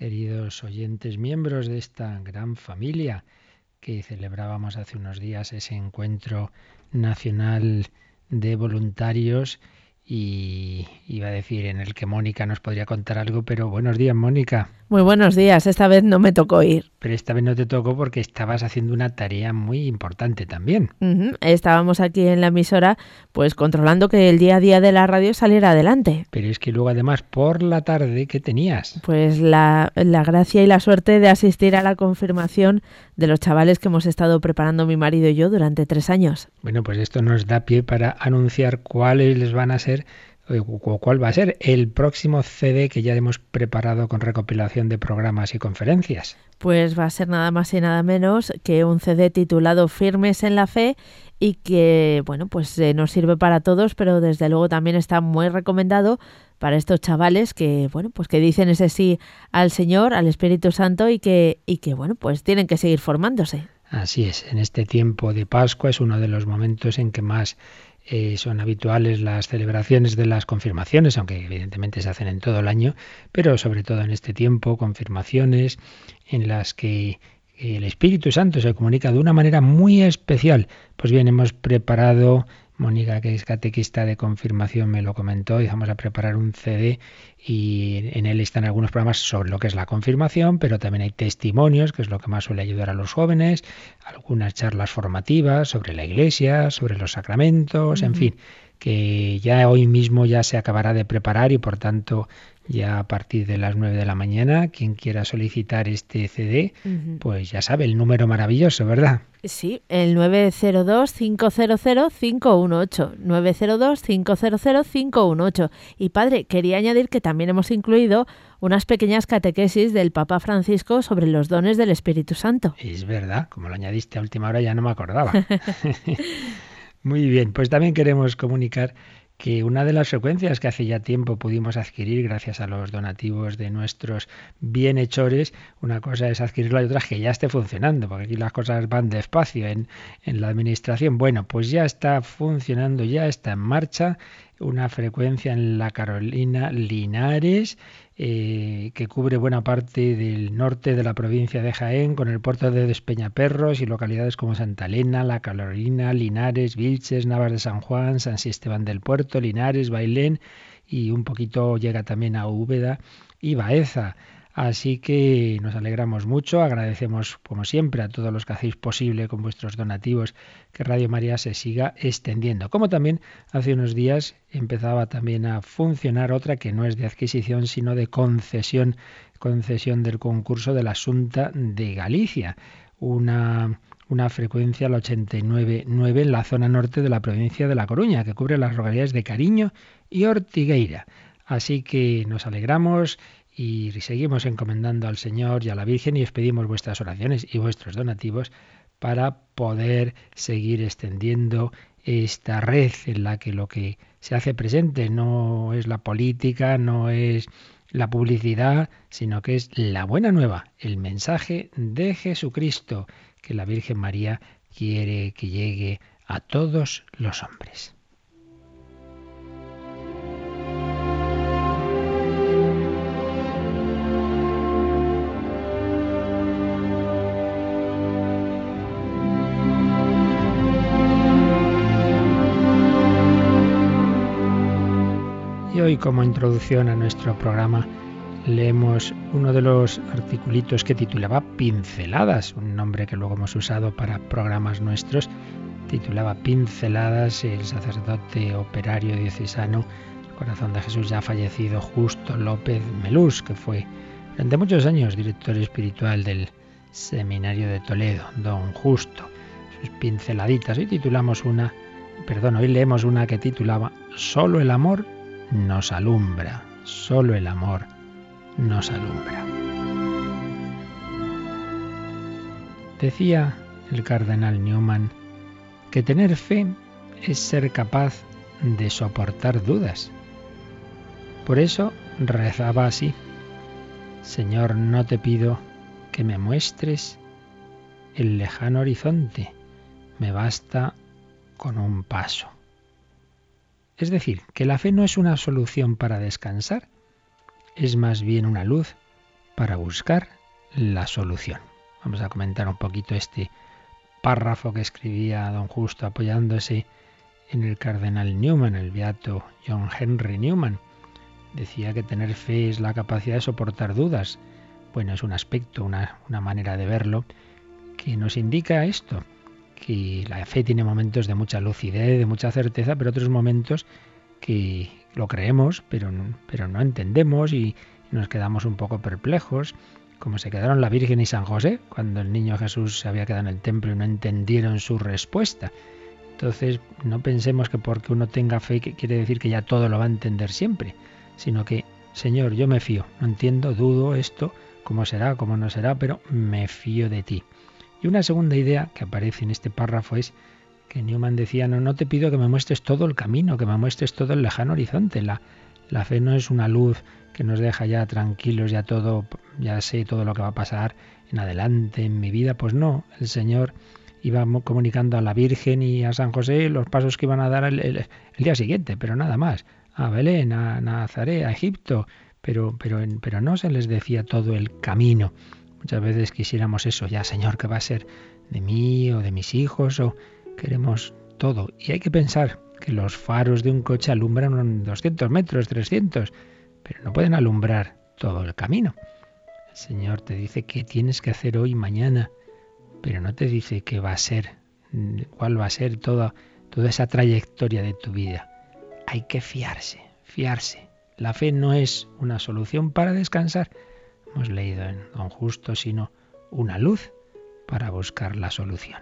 queridos oyentes, miembros de esta gran familia que celebrábamos hace unos días ese encuentro nacional de voluntarios y iba a decir en el que Mónica nos podría contar algo, pero buenos días, Mónica. Muy buenos días, esta vez no me tocó ir. Pero esta vez no te tocó porque estabas haciendo una tarea muy importante también. Estábamos aquí en la emisora, pues controlando que el día a día de la radio saliera adelante. Pero es que luego además por la tarde, ¿qué tenías? Pues la, la gracia y la suerte de asistir a la confirmación de los chavales que hemos estado preparando mi marido y yo durante tres años. Bueno, pues esto nos da pie para anunciar cuáles les van a ser cuál va a ser el próximo CD que ya hemos preparado con recopilación de programas y conferencias. Pues va a ser nada más y nada menos que un CD titulado Firmes en la Fe y que, bueno, pues eh, nos sirve para todos, pero desde luego también está muy recomendado para estos chavales que, bueno, pues que dicen ese sí al Señor, al Espíritu Santo y que, y que, bueno, pues tienen que seguir formándose. Así es, en este tiempo de Pascua es uno de los momentos en que más eh, son habituales las celebraciones de las confirmaciones, aunque evidentemente se hacen en todo el año, pero sobre todo en este tiempo, confirmaciones en las que el Espíritu Santo se comunica de una manera muy especial. Pues bien, hemos preparado Mónica, que es catequista de confirmación, me lo comentó. Y vamos a preparar un CD y en él están algunos programas sobre lo que es la confirmación, pero también hay testimonios, que es lo que más suele ayudar a los jóvenes, algunas charlas formativas sobre la iglesia, sobre los sacramentos, en fin, que ya hoy mismo ya se acabará de preparar y por tanto ya a partir de las 9 de la mañana, quien quiera solicitar este CD, pues ya sabe, el número maravilloso, ¿verdad? Sí, el 902-500-518. 902-500-518. Y padre, quería añadir que también hemos incluido unas pequeñas catequesis del Papa Francisco sobre los dones del Espíritu Santo. Es verdad, como lo añadiste a última hora ya no me acordaba. Muy bien, pues también queremos comunicar que una de las frecuencias que hace ya tiempo pudimos adquirir gracias a los donativos de nuestros bienhechores, una cosa es adquirirla y otra es que ya esté funcionando, porque aquí las cosas van despacio en, en la administración. Bueno, pues ya está funcionando, ya está en marcha una frecuencia en la Carolina Linares eh, que cubre buena parte del norte de la provincia de Jaén, con el puerto de Despeñaperros y localidades como Santa Elena, La Carolina, Linares, Vilches, Navas de San Juan, San Sisteban del Puerto, Linares, Bailén y un poquito llega también a Úbeda y Baeza. Así que nos alegramos mucho, agradecemos como siempre a todos los que hacéis posible con vuestros donativos que Radio María se siga extendiendo. Como también hace unos días empezaba también a funcionar otra que no es de adquisición sino de concesión, concesión del concurso de la Asunta de Galicia, una una frecuencia al 89.9 en la zona norte de la provincia de La Coruña, que cubre las localidades de Cariño y Ortigueira. Así que nos alegramos y seguimos encomendando al Señor y a la Virgen y os pedimos vuestras oraciones y vuestros donativos para poder seguir extendiendo esta red en la que lo que se hace presente no es la política, no es la publicidad, sino que es la buena nueva, el mensaje de Jesucristo que la Virgen María quiere que llegue a todos los hombres. Hoy como introducción a nuestro programa leemos uno de los articulitos que titulaba Pinceladas, un nombre que luego hemos usado para programas nuestros. Titulaba Pinceladas el sacerdote operario diocesano, corazón de Jesús ya fallecido, Justo López Melús, que fue durante muchos años director espiritual del Seminario de Toledo, don Justo. Sus pinceladitas. Hoy titulamos una, perdón, hoy leemos una que titulaba Solo el amor nos alumbra, solo el amor nos alumbra. Decía el cardenal Newman que tener fe es ser capaz de soportar dudas. Por eso rezaba así, Señor, no te pido que me muestres el lejano horizonte, me basta con un paso. Es decir, que la fe no es una solución para descansar, es más bien una luz para buscar la solución. Vamos a comentar un poquito este párrafo que escribía don Justo apoyándose en el cardenal Newman, el beato John Henry Newman. Decía que tener fe es la capacidad de soportar dudas. Bueno, es un aspecto, una, una manera de verlo que nos indica esto, que la fe tiene momentos de mucha lucidez, de mucha certeza, pero otros momentos que lo creemos, pero, pero no entendemos y nos quedamos un poco perplejos como se quedaron la Virgen y San José cuando el niño Jesús se había quedado en el templo y no entendieron su respuesta. Entonces, no pensemos que porque uno tenga fe quiere decir que ya todo lo va a entender siempre, sino que, Señor, yo me fío, no entiendo, dudo esto, cómo será, cómo no será, pero me fío de ti. Y una segunda idea que aparece en este párrafo es que Newman decía, no, no te pido que me muestres todo el camino, que me muestres todo el lejano horizonte. La, la fe no es una luz que nos deja ya tranquilos, ya todo, ya sé todo lo que va a pasar en adelante en mi vida. Pues no, el Señor iba comunicando a la Virgen y a San José los pasos que iban a dar el, día siguiente, pero nada más. A Belén, a Nazaret, a Egipto, pero, pero, pero no se les decía todo el camino. Muchas veces quisiéramos eso, ya Señor, ¿qué va a ser de mí o de mis hijos? O queremos todo. Y hay que pensar que los faros de un coche alumbran 200 metros, 300 pero no pueden alumbrar todo el camino. El Señor te dice qué tienes que hacer hoy, mañana, pero no te dice qué va a ser, cuál va a ser toda, toda esa trayectoria de tu vida. Hay que fiarse, fiarse. La fe no es una solución para descansar, hemos leído en Don Justo, sino una luz para buscar la solución.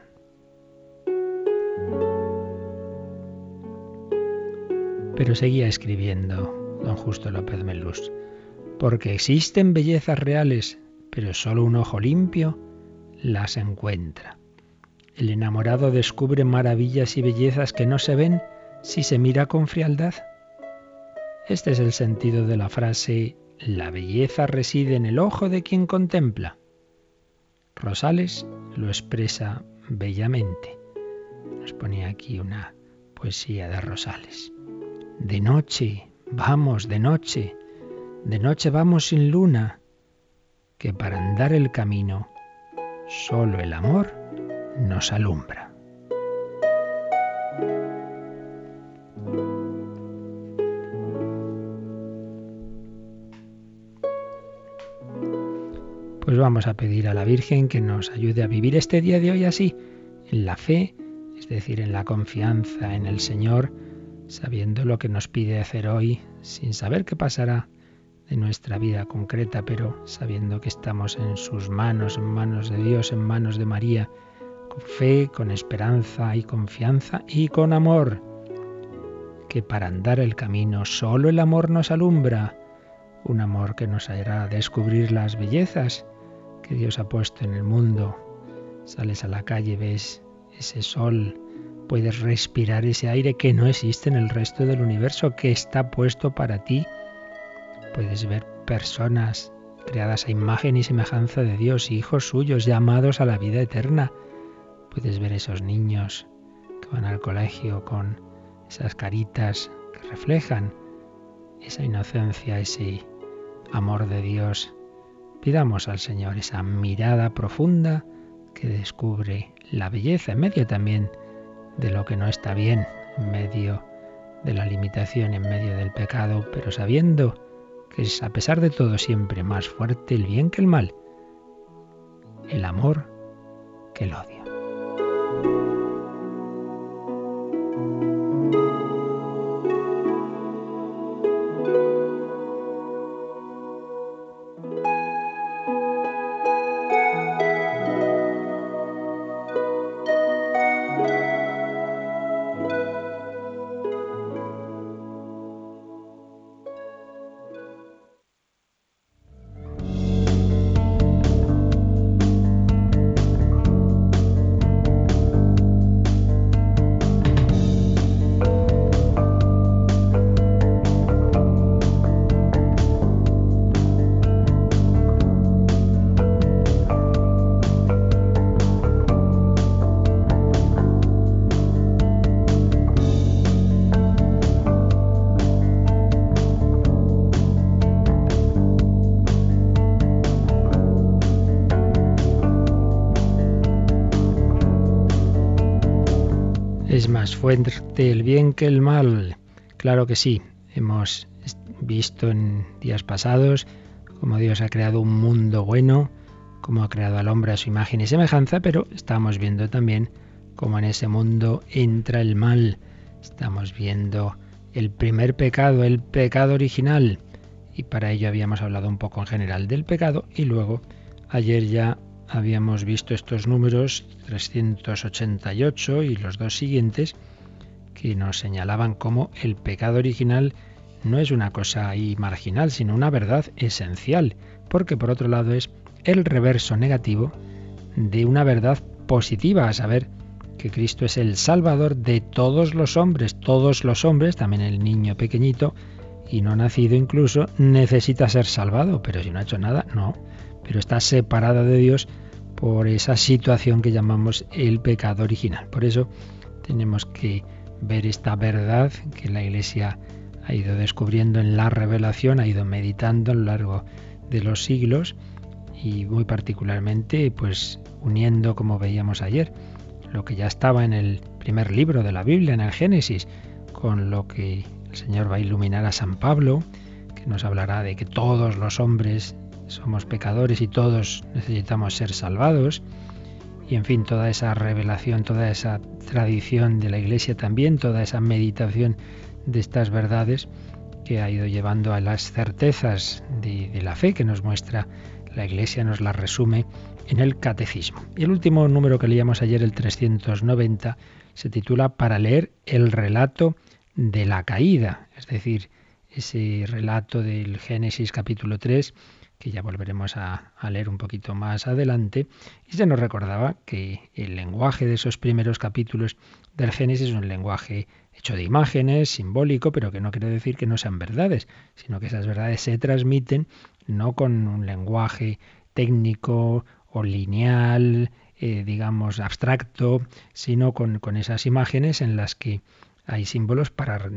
Pero seguía escribiendo don Justo López Melús, porque existen bellezas reales, pero solo un ojo limpio las encuentra. El enamorado descubre maravillas y bellezas que no se ven si se mira con frialdad. Este es el sentido de la frase La belleza reside en el ojo de quien contempla. Rosales lo expresa bellamente. Nos ponía aquí una poesía de Rosales. De noche, Vamos de noche, de noche vamos sin luna, que para andar el camino solo el amor nos alumbra. Vamos a pedir a la Virgen que nos ayude a vivir este día de hoy así, en la fe, es decir, en la confianza en el Señor, sabiendo lo que nos pide hacer hoy, sin saber qué pasará de nuestra vida concreta, pero sabiendo que estamos en sus manos, en manos de Dios, en manos de María, con fe, con esperanza y confianza y con amor, que para andar el camino solo el amor nos alumbra, un amor que nos hará descubrir las bellezas que Dios ha puesto en el mundo. Sales a la calle, ves ese sol, Puedes respirar ese aire que no existe en el resto del universo, que está puesto para ti. Puedes ver personas creadas a imagen y semejanza de Dios, hijos suyos llamados a la vida eterna. Puedes ver esos niños que van al colegio con esas caritas que reflejan esa inocencia, ese amor de Dios. Pidamos al Señor esa mirada profunda que descubre la belleza en medio también de lo que no está bien, en medio de la limitación, en medio del pecado, pero sabiendo que es a pesar de todo siempre más fuerte el bien que el mal, el amor que el odio. El bien que el mal. Claro que sí. Hemos visto en días pasados cómo Dios ha creado un mundo bueno, cómo ha creado al hombre a su imagen y semejanza, pero estamos viendo también cómo en ese mundo entra el mal. Estamos viendo el primer pecado, el pecado original. Y para ello habíamos hablado un poco en general del pecado y luego ayer ya habíamos visto estos números 388 y los dos siguientes que nos señalaban cómo el pecado original no es una cosa ahí marginal, sino una verdad esencial, porque por otro lado es el reverso negativo de una verdad positiva, a saber, que Cristo es el Salvador de todos los hombres, todos los hombres, también el niño pequeñito y no nacido incluso, necesita ser salvado, pero si no ha hecho nada, no, pero está separado de Dios por esa situación que llamamos el pecado original. Por eso tenemos que ver esta verdad que la Iglesia ha ido descubriendo en la revelación, ha ido meditando a lo largo de los siglos y muy particularmente pues uniendo como veíamos ayer lo que ya estaba en el primer libro de la Biblia, en el Génesis, con lo que el Señor va a iluminar a San Pablo, que nos hablará de que todos los hombres somos pecadores y todos necesitamos ser salvados. Y en fin, toda esa revelación, toda esa tradición de la Iglesia también, toda esa meditación de estas verdades que ha ido llevando a las certezas de, de la fe que nos muestra la Iglesia, nos la resume en el Catecismo. Y el último número que leíamos ayer, el 390, se titula Para leer el relato de la caída, es decir, ese relato del Génesis capítulo 3 que ya volveremos a, leer un poquito más adelante, y se nos recordaba que el lenguaje de esos primeros capítulos del Génesis es un lenguaje hecho de imágenes, simbólico, pero que no quiere decir que no sean verdades, sino que esas verdades se transmiten no con un lenguaje técnico o lineal, eh, digamos, abstracto, sino con, con, esas imágenes en las que hay símbolos para,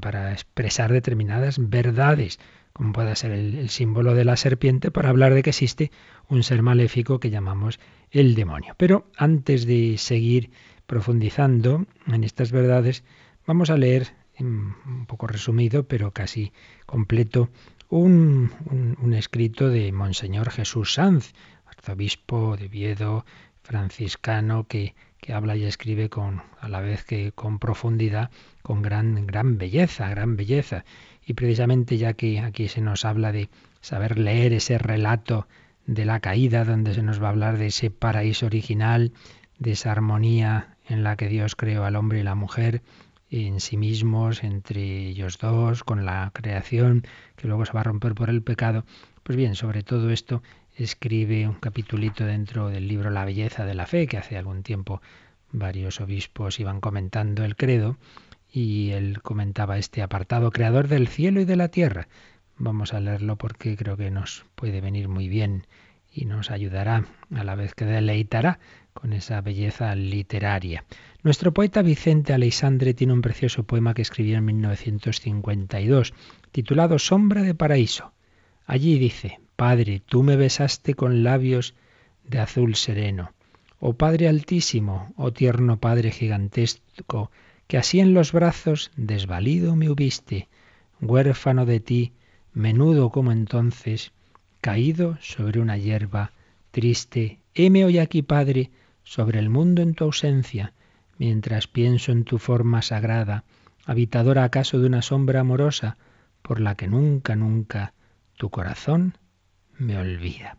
para expresar determinadas verdades, como puede ser el, símbolo de la serpiente, para hablar de que existe un ser maléfico que llamamos el demonio. Pero antes de seguir profundizando en estas verdades, vamos a leer, un poco resumido, pero casi completo, un escrito de Monseñor Jesús Sanz, arzobispo de Viedo, franciscano, que, que habla y escribe con, a la vez que con profundidad, con gran, gran belleza, gran belleza. Y precisamente ya que aquí se nos habla de saber leer ese relato de la caída, donde se nos va a hablar de ese paraíso original, de esa armonía en la que Dios creó al hombre y la mujer, en sí mismos, entre ellos dos, con la creación, que luego se va a romper por el pecado. Pues bien, sobre todo esto escribe un capitulito dentro del libro La belleza de la fe, que hace algún tiempo varios obispos iban comentando el credo, y él comentaba este apartado, creador del cielo y de la tierra. Vamos a leerlo porque creo que nos puede venir muy bien y nos ayudará a la vez que deleitará con esa belleza literaria. Nuestro poeta Vicente Aleixandre tiene un precioso poema que escribió en 1952, titulado Sombra de Paraíso. Allí dice, Padre, tú me besaste con labios de azul sereno. Oh Padre altísimo, oh tierno Padre gigantesco, que así en los brazos desvalido me hubiste, huérfano de ti, menudo como entonces, caído sobre una hierba triste, heme hoy aquí, Padre, sobre el mundo en tu ausencia, mientras pienso en tu forma sagrada, habitadora acaso de una sombra amorosa, por la que nunca, nunca tu corazón me olvida.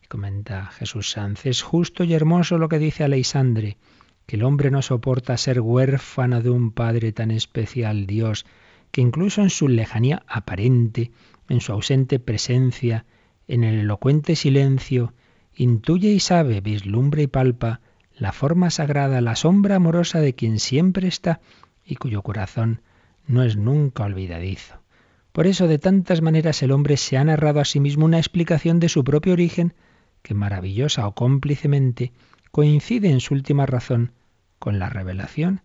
Y comenta Jesús Sanz, es justo y hermoso lo que dice Aleisandre, el hombre no soporta ser huérfano de un Padre tan especial, Dios, que incluso en su lejanía aparente, en su ausente presencia, en el elocuente silencio, intuye y sabe, vislumbra y palpa la forma sagrada, la sombra amorosa de quien siempre está y cuyo corazón no es nunca olvidadizo. Por eso de tantas maneras el hombre se ha narrado a sí mismo una explicación de su propio origen que maravillosa o cómplicemente coincide en su última razón con la revelación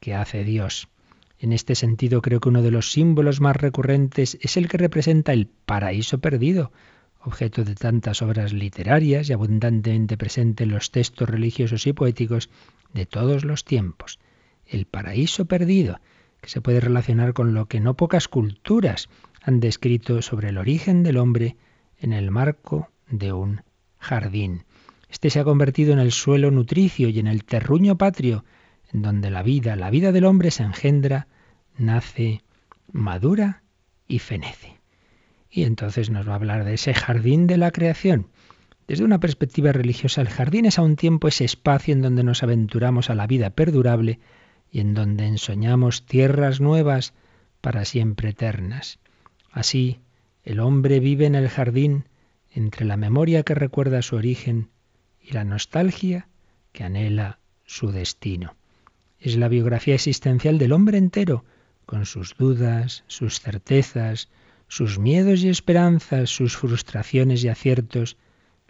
que hace Dios. En este sentido creo que uno de los símbolos más recurrentes es el que representa el paraíso perdido, objeto de tantas obras literarias y abundantemente presente en los textos religiosos y poéticos de todos los tiempos. el paraíso perdido, que se puede relacionar con lo que no pocas culturas han descrito sobre el origen del hombre en el marco de un jardín. Este se ha convertido en el suelo nutricio y en el terruño patrio, en donde la vida, la vida del hombre se engendra, nace, madura y fenece. Y entonces nos va a hablar de ese jardín de la creación. Desde una perspectiva religiosa, el jardín es a un tiempo ese espacio en donde nos aventuramos a la vida perdurable y en donde ensoñamos tierras nuevas para siempre eternas. Así, el hombre vive en el jardín entre la memoria que recuerda su origen y la nostalgia que anhela su destino. Es la biografía existencial del hombre entero, con sus dudas, sus certezas, sus miedos y esperanzas, sus frustraciones y aciertos,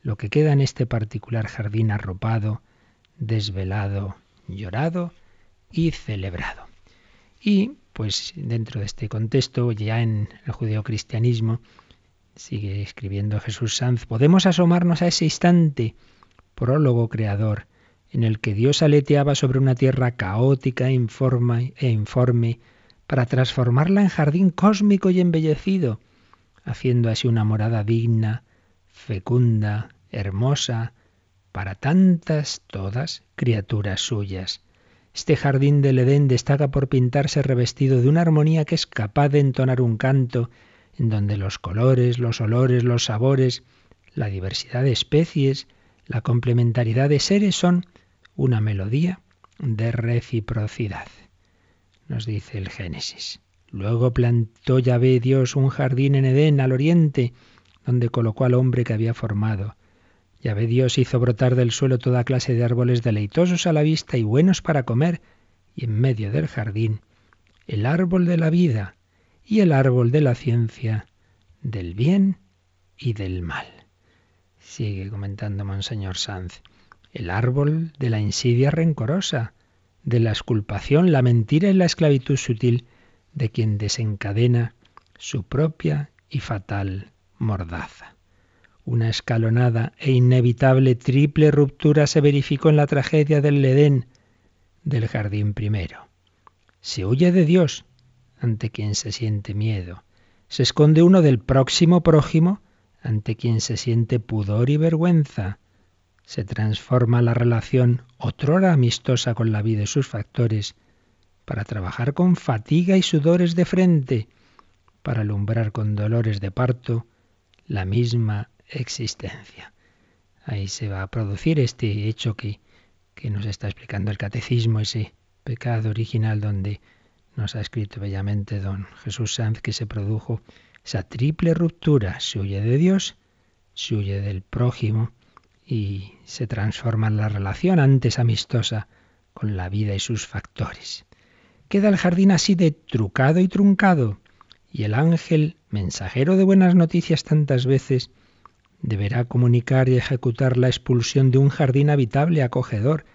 lo que queda en este particular jardín arropado, desvelado, llorado y celebrado. Y, pues, dentro de este contexto, ya en el judeocristianismo, sigue escribiendo Jesús Sanz, podemos asomarnos a ese instante, prólogo creador, en el que Dios aleteaba sobre una tierra caótica e informe para transformarla en jardín cósmico y embellecido, haciendo así una morada digna, fecunda, hermosa, para tantas, todas, criaturas suyas. Este jardín del Edén destaca por pintarse revestido de una armonía que es capaz de entonar un canto en donde los colores, los olores, los sabores, la diversidad de especies, la complementariedad de seres son una melodía de reciprocidad. Nos dice el Génesis. Luego plantó Yahvé Dios un jardín en Edén al oriente, donde colocó al hombre que había formado. Yahvé Dios hizo brotar del suelo toda clase de árboles deleitosos a la vista y buenos para comer, y en medio del jardín el árbol de la vida y el árbol de la ciencia, del bien y del mal. Sigue comentando Monseñor Sanz el árbol de la insidia rencorosa, de la exculpación, la mentira y la esclavitud sutil de quien desencadena su propia y fatal mordaza. Una escalonada e inevitable triple ruptura se verificó en la tragedia del Edén del jardín primero. Se huye de Dios ante quien se siente miedo. Se esconde uno del próximo prójimo ante quien se siente pudor y vergüenza se transforma la relación, otrora amistosa con la vida y sus factores, para trabajar con fatiga y sudores de frente, para alumbrar con dolores de parto la misma existencia. Ahí se va a producir este hecho que, que nos está explicando el catecismo, ese pecado original donde nos ha escrito bellamente don Jesús Sanz que se produjo esa triple ruptura, se huye de Dios, se huye del prójimo y se transforma en la relación antes amistosa con la vida y sus factores. Queda el jardín así de trucado y truncado, y el ángel, mensajero de buenas noticias tantas veces, deberá comunicar y ejecutar la expulsión de un jardín habitable acogedor,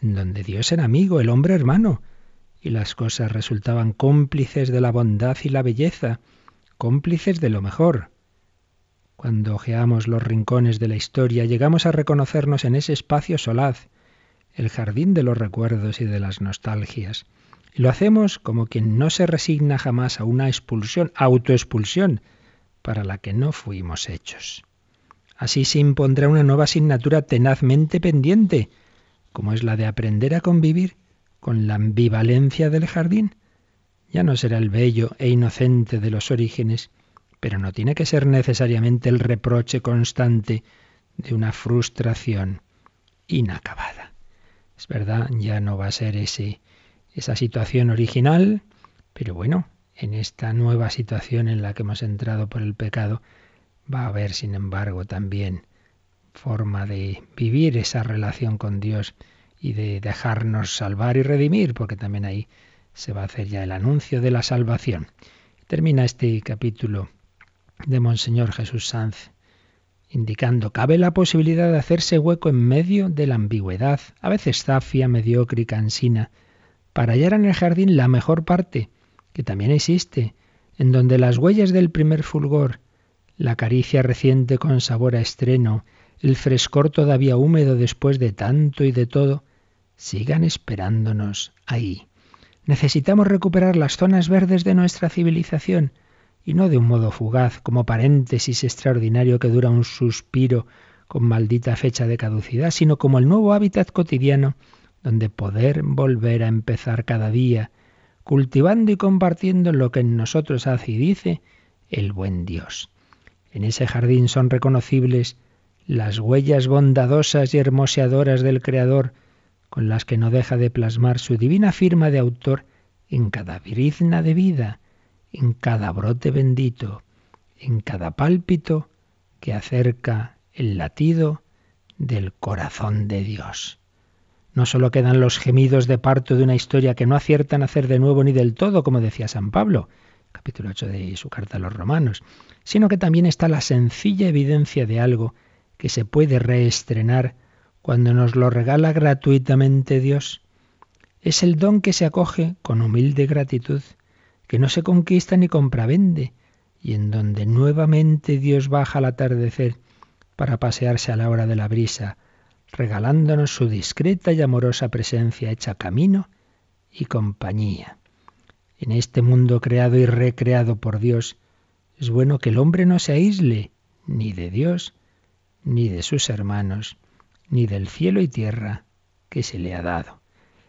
en donde Dios era amigo, el hombre hermano, y las cosas resultaban cómplices de la bondad y la belleza, cómplices de lo mejor, cuando ojeamos los rincones de la historia, llegamos a reconocernos en ese espacio solaz, el jardín de los recuerdos y de las nostalgias. Y lo hacemos como quien no se resigna jamás a una expulsión, autoexpulsión, para la que no fuimos hechos. Así se impondrá una nueva asignatura tenazmente pendiente, como es la de aprender a convivir con la ambivalencia del jardín. Ya no será el bello e inocente de los orígenes, pero no tiene que ser necesariamente el reproche constante de una frustración inacabada. Es verdad, ya no va a ser ese, esa situación original, pero bueno, en esta nueva situación en la que hemos entrado por el pecado, va a haber, sin embargo, también forma de vivir esa relación con Dios y de dejarnos salvar y redimir, porque también ahí se va a hacer ya el anuncio de la salvación. Termina este capítulo de Monseñor Jesús Sanz, indicando cabe la posibilidad de hacerse hueco en medio de la ambigüedad, a veces zafia, mediocre y cansina, para hallar en el jardín la mejor parte, que también existe, en donde las huellas del primer fulgor, la caricia reciente con sabor a estreno, el frescor todavía húmedo después de tanto y de todo, sigan esperándonos ahí. Necesitamos recuperar las zonas verdes de nuestra civilización, y no de un modo fugaz, como paréntesis extraordinario que dura un suspiro con maldita fecha de caducidad, sino como el nuevo hábitat cotidiano donde poder volver a empezar cada día, cultivando y compartiendo lo que en nosotros hace y dice el buen Dios. En ese jardín son reconocibles las huellas bondadosas y hermoseadoras del Creador, con las que no deja de plasmar su divina firma de autor en cada brizna de vida, en cada brote bendito, en cada pálpito que acerca el latido del corazón de Dios. No solo quedan los gemidos de parto de una historia que no aciertan a hacer de nuevo ni del todo, como decía San Pablo, capítulo 8 de su carta a los romanos, sino que también está la sencilla evidencia de algo que se puede reestrenar cuando nos lo regala gratuitamente Dios. Es el don que se acoge con humilde gratitud, que no se conquista ni compravende, y en donde nuevamente Dios baja al atardecer para pasearse a la hora de la brisa, regalándonos su discreta y amorosa presencia hecha camino y compañía. En este mundo creado y recreado por Dios, es bueno que el hombre no se aísle ni de Dios, ni de sus hermanos, ni del cielo y tierra que se le ha dado.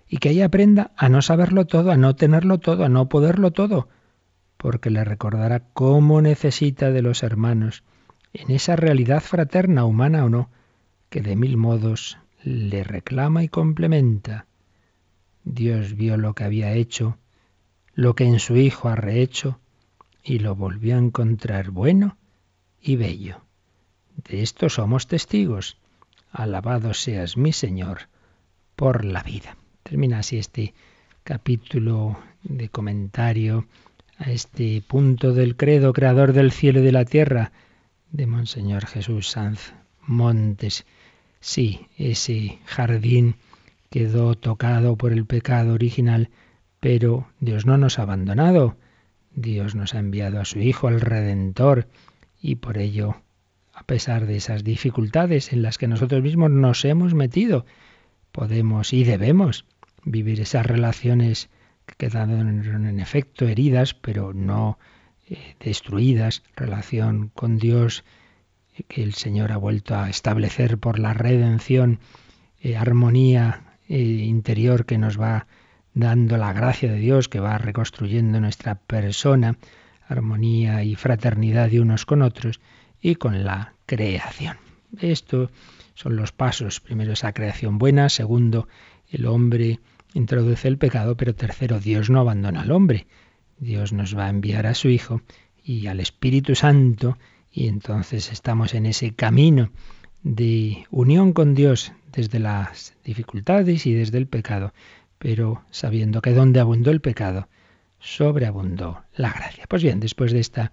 Y que ahí aprenda a no saberlo todo, a no tenerlo todo, a no poderlo todo, porque le recordará cómo necesita de los hermanos, en esa realidad fraterna, humana o no, que de mil modos le reclama y complementa. Dios vio lo que había hecho, lo que en su Hijo ha rehecho, y lo volvió a encontrar bueno y bello. De esto somos testigos. Alabado seas mi Señor por la vida. Termina así este capítulo de comentario a este punto del credo creador del cielo y de la tierra de Monseñor Jesús Sanz Montes. Sí, ese jardín quedó tocado por el pecado original, pero Dios no nos ha abandonado. Dios nos ha enviado a su Hijo, al Redentor, y por ello, a pesar de esas dificultades en las que nosotros mismos nos hemos metido, podemos y debemos vivir esas relaciones que quedaron en efecto heridas, pero no eh, destruidas, relación con Dios que el Señor ha vuelto a establecer por la redención, eh, armonía eh, interior que nos va dando la gracia de Dios, que va reconstruyendo nuestra persona, armonía y fraternidad de unos con otros y con la creación. Esto son los pasos. Primero esa creación buena, segundo el hombre introduce el pecado, pero tercero Dios no abandona al hombre. Dios nos va a enviar a su Hijo y al Espíritu Santo y entonces estamos en ese camino de unión con Dios desde las dificultades y desde el pecado, pero sabiendo que donde abundó el pecado, sobreabundó la gracia. Pues bien, después de esta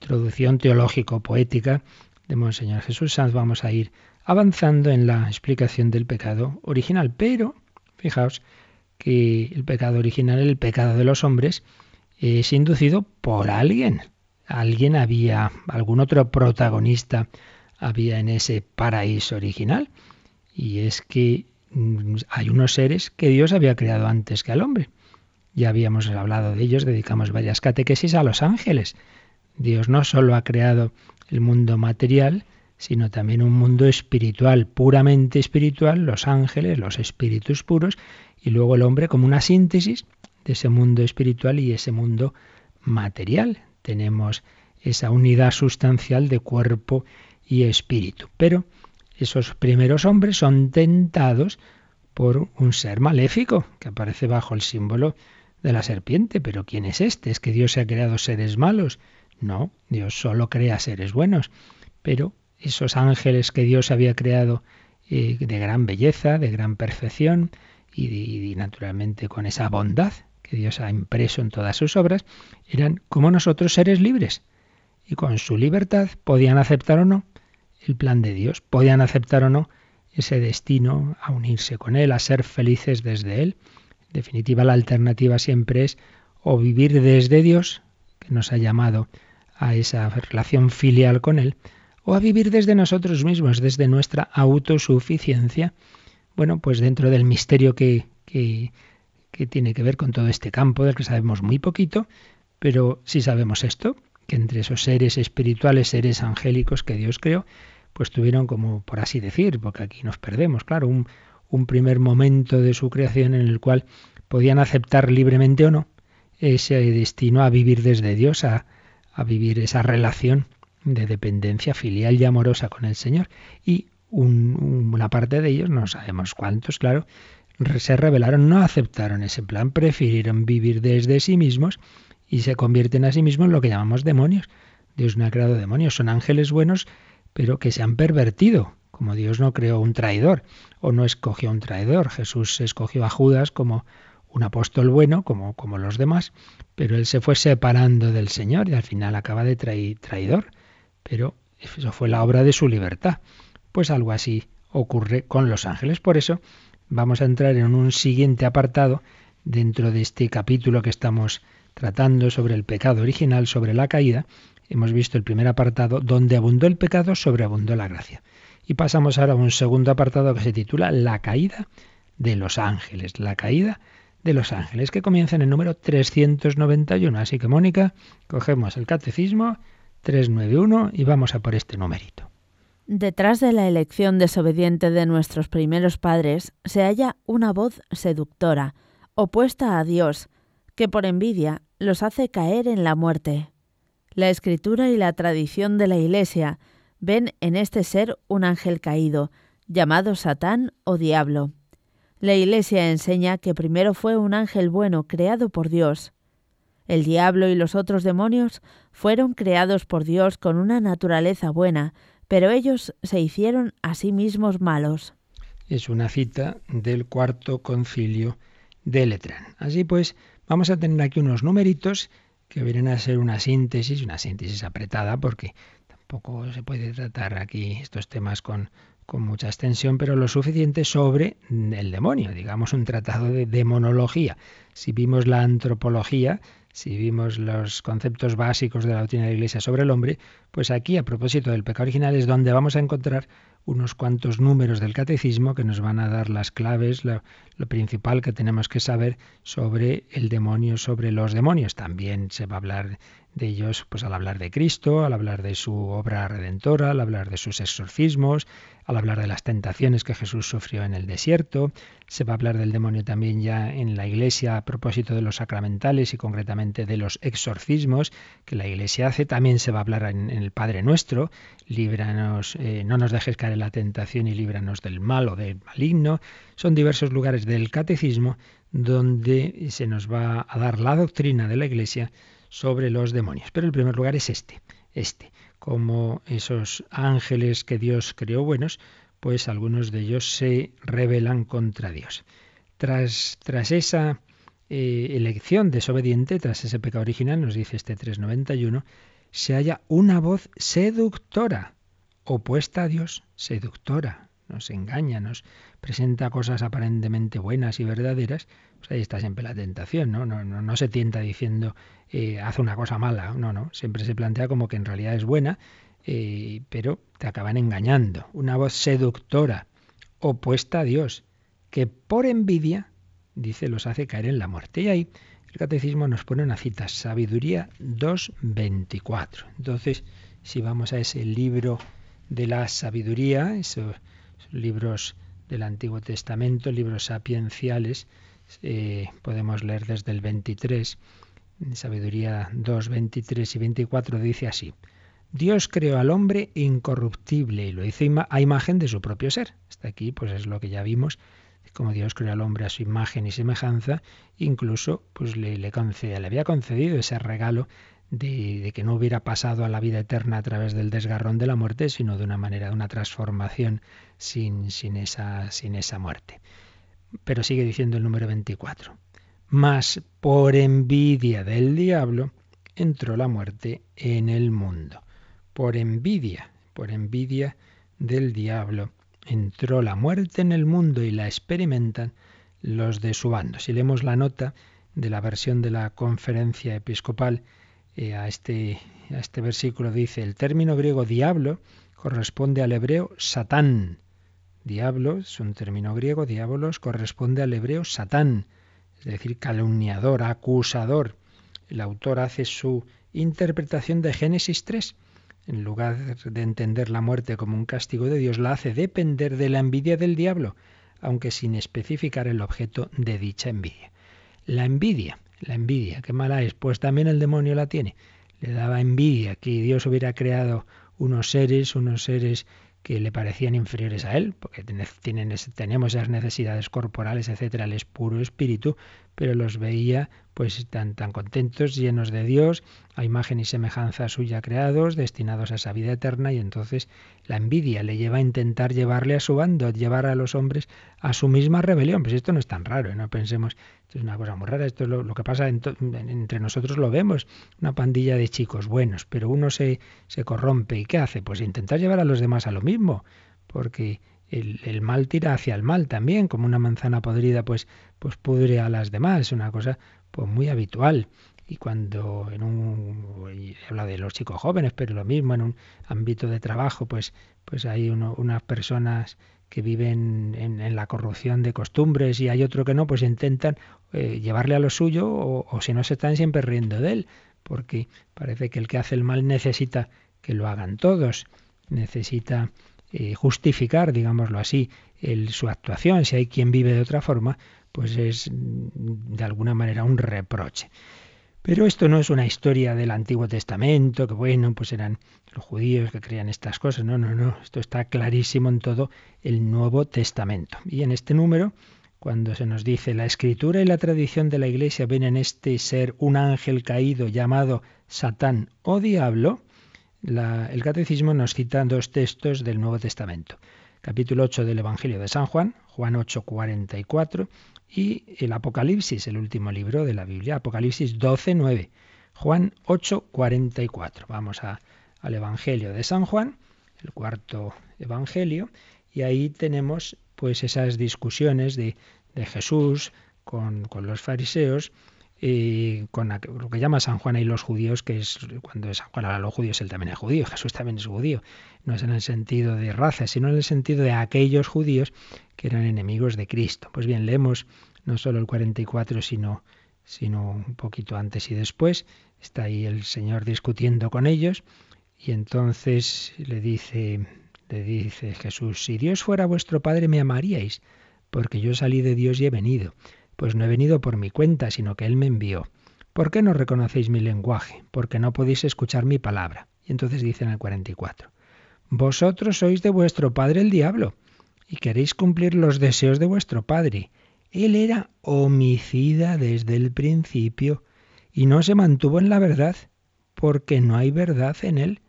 introducción teológico-poética de Monseñor Jesús Sanz, vamos a ir avanzando en la explicación del pecado original. Pero, fijaos que el pecado original, el pecado de los hombres, es inducido por alguien. Alguien había, algún otro protagonista había en ese paraíso original. Y es que mm, hay unos seres que Dios había creado antes que al hombre. Ya habíamos hablado de ellos, dedicamos varias catequesis a los ángeles. Dios no solo ha creado el mundo material, sino también un mundo espiritual, puramente espiritual, los ángeles, los espíritus puros, y luego el hombre como una síntesis de ese mundo espiritual y ese mundo material tenemos esa unidad sustancial de cuerpo y espíritu. Pero esos primeros hombres son tentados por un ser maléfico que aparece bajo el símbolo de la serpiente. Pero ¿quién es este? ¿Es que Dios se ha creado seres malos? No, Dios solo crea seres buenos. Pero esos ángeles que Dios había creado eh, de gran belleza, de gran perfección y naturalmente con esa bondad que Dios ha impreso en todas sus obras, eran como nosotros seres libres. Y con su libertad podían aceptar o no el plan de Dios, podían aceptar o no ese destino a unirse con Él, a ser felices desde Él. En definitiva, la alternativa siempre es o vivir desde Dios, que nos ha llamado a esa relación filial con Él, o a vivir desde nosotros mismos, desde nuestra autosuficiencia. Bueno, pues dentro del misterio que, que que tiene que ver con todo este campo del que sabemos muy poquito, pero sí sabemos esto, que entre esos seres espirituales, seres angélicos que Dios creó, pues tuvieron como, por así decir, porque aquí nos perdemos, claro, un, un primer momento de su creación en el cual podían aceptar libremente o no ese destino a vivir desde Dios, a, a vivir esa relación de dependencia filial y amorosa con el Señor. Y una parte de ellos, no sabemos cuántos, claro, se rebelaron, no aceptaron ese plan, prefirieron vivir desde sí mismos y se convierten a sí mismos en lo que llamamos demonios. Dios no ha creado demonios, son ángeles buenos, pero que se han pervertido, como Dios no creó un traidor o no escogió un traidor. Jesús escogió a Judas como un apóstol bueno, como, como los demás, pero él se fue separando del Señor y al final acaba de traidor. Pero eso fue la obra de su libertad. Pues algo así ocurre con los ángeles. Por eso vamos a entrar en un siguiente apartado dentro de este capítulo que estamos tratando sobre el pecado original, sobre la caída. Hemos visto el primer apartado, donde abundó el pecado, sobreabundó la gracia. Y pasamos ahora a un segundo apartado que se titula La caída de los ángeles. La caída de los ángeles, que comienza en el número 391. Así que, Mónica, cogemos el catecismo 391 y vamos a por este numerito. Detrás de la elección desobediente de nuestros primeros padres se halla una voz seductora, opuesta a Dios, que por envidia los hace caer en la muerte. La escritura y la tradición de la Iglesia ven en este ser un ángel caído, llamado Satán o Diablo. La Iglesia enseña que primero fue un ángel bueno creado por Dios. El diablo y los otros demonios fueron creados por Dios con una naturaleza buena, pero ellos se hicieron a sí mismos malos. Es una cita del cuarto concilio de Letrán. Así pues, vamos a tener aquí unos numeritos que vienen a ser una síntesis, una síntesis apretada, porque poco se puede tratar aquí estos temas con, con mucha extensión, pero lo suficiente sobre el demonio, digamos un tratado de demonología. Si vimos la antropología, si vimos los conceptos básicos de la doctrina de la Iglesia sobre el hombre, pues aquí, a propósito del pecado original, es donde vamos a encontrar unos cuantos números del catecismo que nos van a dar las claves, lo, lo, principal que tenemos que saber sobre el demonio, sobre los demonios. También se va a hablar de ellos pues al hablar de Cristo, al hablar de su obra redentora, al hablar de sus exorcismos, al hablar de las tentaciones que Jesús sufrió en el desierto, se va a hablar del demonio también ya en la Iglesia a propósito de los sacramentales y concretamente de los exorcismos que la Iglesia hace, también se va a hablar en, el Padre Nuestro, líbranos, eh, no nos dejes caer en la tentación y líbranos del mal o del maligno, son diversos lugares del catecismo donde se nos va a dar la doctrina de la Iglesia sobre los demonios. Pero el primer lugar es este, este, como esos ángeles que Dios creó buenos, pues algunos de ellos se rebelan contra Dios. Tras, tras esa eh, elección desobediente, tras ese pecado original, nos dice este 391, se halla una voz seductora, opuesta a Dios, seductora, nos engaña, nos presenta cosas aparentemente buenas y verdaderas, pues ahí está siempre la tentación, ¿no? No, no, no se tienta diciendo eh, hace una cosa mala, no, no, siempre se plantea como que en realidad es buena, eh, pero te acaban engañando. Una voz seductora, opuesta a Dios, que por envidia, dice, los hace caer en la muerte. Y ahí el catecismo nos pone una cita, Sabiduría 2.24. Entonces, si vamos a ese libro de la sabiduría, esos libros del Antiguo Testamento, libros sapienciales, eh, podemos leer desde el 23, Sabiduría 2, 23 y 24 dice así. Dios creó al hombre incorruptible y lo hizo a imagen de su propio ser. Hasta aquí pues es lo que ya vimos, como Dios creó al hombre a su imagen y semejanza, incluso pues le, le, había concedido ese regalo de, que no hubiera pasado a la vida eterna a través del desgarrón de la muerte, sino de una manera, de una transformación sin, sin, esa, sin esa muerte. Pero sigue diciendo el número 24. Mas por envidia del diablo entró la muerte en el mundo. Por envidia, por envidia del diablo entró la muerte en el mundo y la experimentan los de su bando. Si leemos la nota de la versión de la conferencia episcopal eh, a, este, a este versículo dice, el término griego diablo corresponde al hebreo satán, Diablo es un término griego, diabolos corresponde al hebreo satán, es decir, calumniador, acusador. El autor hace su interpretación de Génesis 3. En lugar de entender la muerte como un castigo de Dios, la hace depender de la envidia del diablo, aunque sin especificar el objeto de dicha envidia. La envidia, la envidia, qué mala es, pues también el demonio la tiene. Le daba envidia que Dios hubiera creado unos seres, unos seres que le parecían inferiores a él, porque tienen, tenemos esas necesidades corporales, etcétera, él es puro espíritu, pero los veía pues tan, tan contentos, llenos de Dios, a imagen y semejanza suya creados, destinados a esa vida eterna, y entonces la envidia le lleva a intentar llevarle a su bando, llevar a los hombres a su misma rebelión. Pues esto no es tan raro, ¿eh? no pensemos, esto es una cosa muy rara, esto es lo, que pasa entre nosotros lo vemos, una pandilla de chicos buenos, pero uno se, se corrompe y ¿qué hace? Pues intentar llevar a los demás a lo mismo, porque el, mal tira hacia el mal también, como una manzana podrida pues, pues pudre a las demás, es una cosa pues muy habitual. Y cuando en un, he hablado de los chicos jóvenes, pero lo mismo en un ámbito de trabajo, pues, pues hay unas personas que viven en, la corrupción de costumbres y hay otro que no, pues intentan eh, llevarle a lo suyo o, si no se están siempre riendo de él, porque parece que el que hace el mal necesita que lo hagan todos, necesita eh, justificar, digámoslo así, el, su actuación. Si hay quien vive de otra forma, pues es mm, de alguna manera un reproche. Pero esto no es una historia del Antiguo Testamento, que bueno, pues eran los judíos que creían estas cosas. No, no, no. Esto está clarísimo en todo el Nuevo Testamento. Y en este número, cuando se nos dice la escritura y la tradición de la Iglesia ven en este ser un ángel caído llamado Satán o diablo, el catecismo nos cita dos textos del Nuevo Testamento. Capítulo 8 del Evangelio de San Juan, Juan 8, 44, y el Apocalipsis, el último libro de la Biblia, Apocalipsis 12, 9. Juan 8, 44. Vamos al Evangelio de San Juan, el cuarto Evangelio, y ahí tenemos pues esas discusiones de, Jesús con, con los fariseos y con lo que llama San Juan y los judíos, que es cuando San Juan habla a los judíos, él también es judío, Jesús también es judío. No es en el sentido de raza, sino en el sentido de aquellos judíos que eran enemigos de Cristo. Pues bien, leemos no solo el 44, sino, sino un poquito antes y después. Está ahí el Señor discutiendo con ellos y entonces le dice, le dice Jesús, si Dios fuera vuestro Padre me amaríais, porque yo salí de Dios y he venido. Pues no he venido por mi cuenta, sino que Él me envió. ¿Por qué no reconocéis mi lenguaje? Porque no podéis escuchar mi palabra. Y entonces dice en el 44, Vosotros sois de vuestro padre el diablo, y queréis cumplir los deseos de vuestro padre. Él era homicida desde el principio, y no se mantuvo en la verdad, porque no hay verdad en él.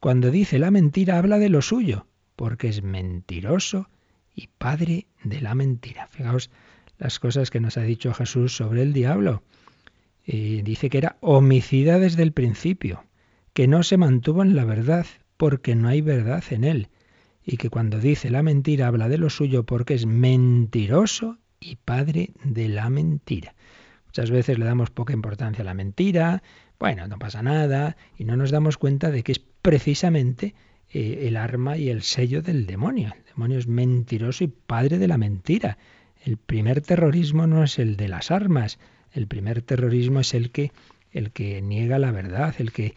Cuando dice la mentira habla de lo suyo, porque es mentiroso y padre de la mentira. Fijaos las cosas que nos ha dicho Jesús sobre el diablo. y dice que era homicida desde el principio, que no se mantuvo en la verdad porque no hay verdad en él, y que cuando dice la mentira habla de lo suyo porque es mentiroso y padre de la mentira. Muchas veces le damos poca importancia a la mentira, bueno, no pasa nada, y no nos damos cuenta de que es precisamente eh, el arma y el sello del demonio. El demonio es mentiroso y padre de la mentira. El primer terrorismo no es el de las armas, el primer terrorismo es el que el que niega la verdad, el que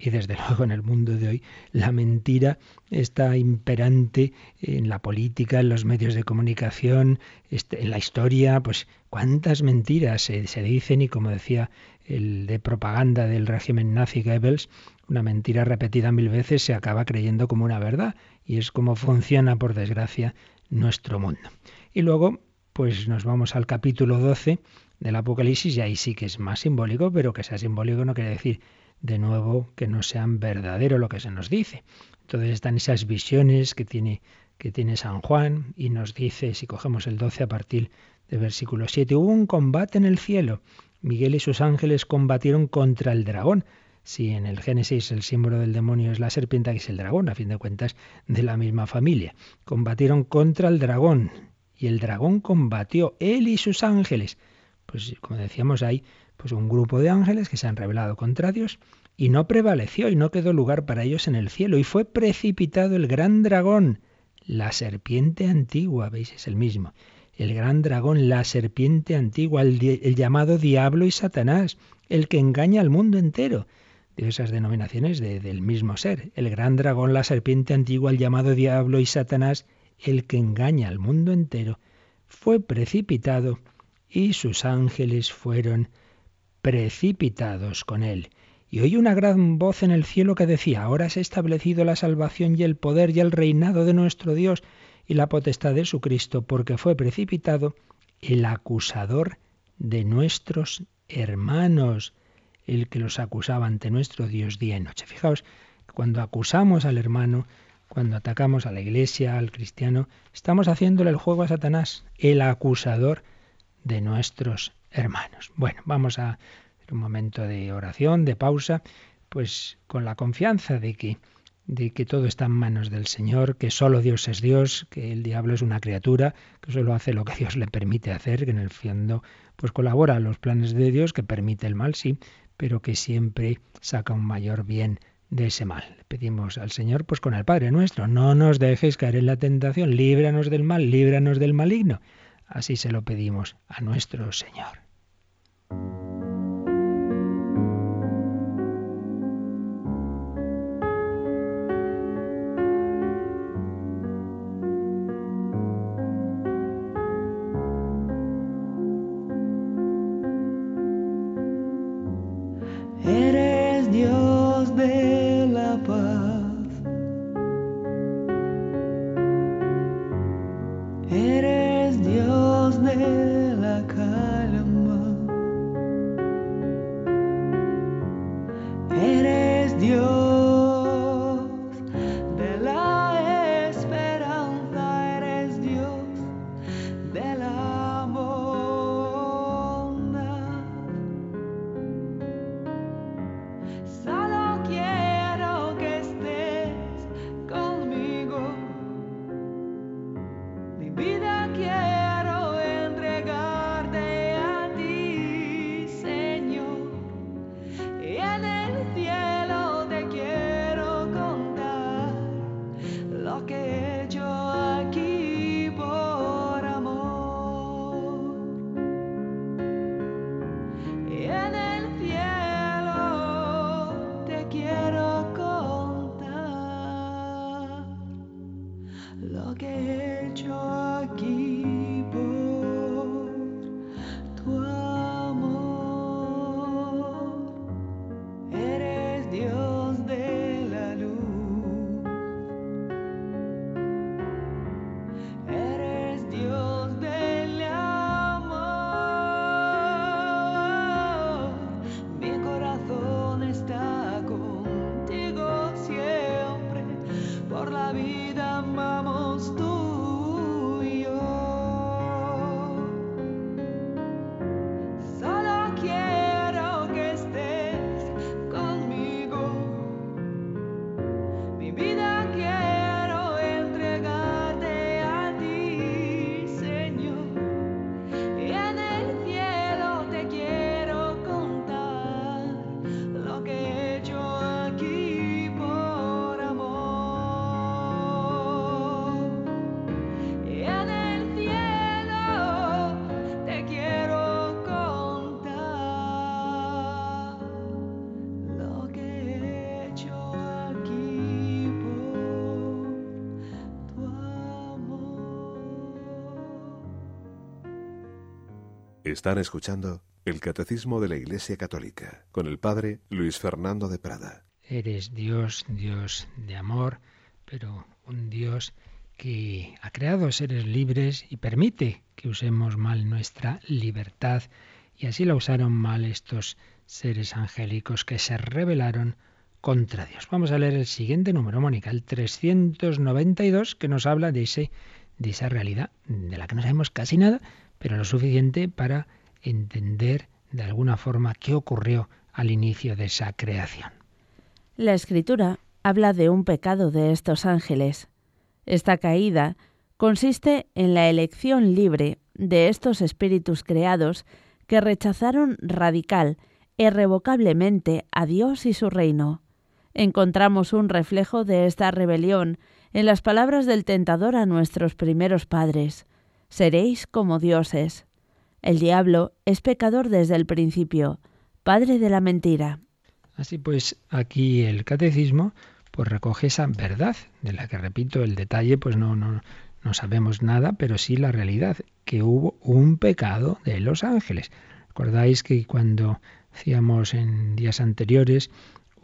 y desde luego en el mundo de hoy la mentira está imperante en la política, en los medios de comunicación, este, en la historia, pues cuántas mentiras se, se dicen y como decía el de propaganda del régimen nazi Goebbels, una mentira repetida mil veces se acaba creyendo como una verdad y es como funciona por desgracia nuestro mundo. Y luego pues nos vamos al capítulo 12 del Apocalipsis y ahí sí que es más simbólico, pero que sea simbólico no quiere decir de nuevo que no sean verdadero lo que se nos dice. Entonces están esas visiones que tiene, que tiene San Juan y nos dice, si cogemos el 12 a partir del versículo 7, hubo un combate en el cielo. Miguel y sus ángeles combatieron contra el dragón. Si en el Génesis el símbolo del demonio es la serpiente, aquí es el dragón, a fin de cuentas de la misma familia. Combatieron contra el dragón y el dragón combatió, él y sus ángeles. Pues como decíamos, hay pues un grupo de ángeles que se han rebelado contra Dios y no prevaleció y no quedó lugar para ellos en el cielo y fue precipitado el gran dragón, la serpiente antigua, veis, es el mismo, el gran dragón, la serpiente antigua, el, llamado diablo y Satanás, el que engaña al mundo entero diversas denominaciones del mismo ser. El gran dragón, la serpiente antigua, el llamado diablo y Satanás, el que engaña al mundo entero, fue precipitado y sus ángeles fueron precipitados con él. Y oí una gran voz en el cielo que decía, ahora se ha establecido la salvación y el poder y el reinado de nuestro Dios y la potestad de su Cristo, porque fue precipitado el acusador de nuestros hermanos, el que los acusaba ante nuestro Dios día y noche. Fijaos, cuando acusamos al hermano, cuando atacamos a la iglesia, al cristiano, estamos haciéndole el juego a Satanás, el acusador de nuestros hermanos. Bueno, vamos a un momento de oración, de pausa, pues con la confianza de que de que todo está en manos del Señor, que solo Dios es Dios, que el diablo es una criatura, que solo hace lo que Dios le permite hacer, que en el fondo pues colabora a los planes de Dios, que permite el mal, sí, pero que siempre saca un mayor bien de ese mal. Pedimos al Señor, pues con el Padre nuestro, no nos dejes caer en la tentación, líbranos del mal, líbranos del maligno. Así se lo pedimos a nuestro Señor. Están escuchando el Catecismo de la Iglesia Católica con el Padre Luis Fernando de Prada. Eres Dios, Dios de amor, pero un Dios que ha creado seres libres y permite que usemos mal nuestra libertad. Y así la usaron mal estos seres angélicos que se rebelaron contra Dios. Vamos a leer el siguiente número, Mónica, el 392, que nos habla de, ese, de esa realidad de la que no sabemos casi nada, pero lo suficiente para entender de alguna forma qué ocurrió al inicio de esa creación. La escritura habla de un pecado de estos ángeles. Esta caída consiste en la elección libre de estos espíritus creados que rechazaron radical, irrevocablemente a Dios y su reino. Encontramos un reflejo de esta rebelión en las palabras del tentador a nuestros primeros padres. Seréis como dioses. El diablo es pecador desde el principio, padre de la mentira. Así pues, aquí el catecismo pues recoge esa verdad, de la que repito, el detalle pues no, no, no sabemos nada, pero sí la realidad, que hubo un pecado de los ángeles. Recordáis que cuando hacíamos en días anteriores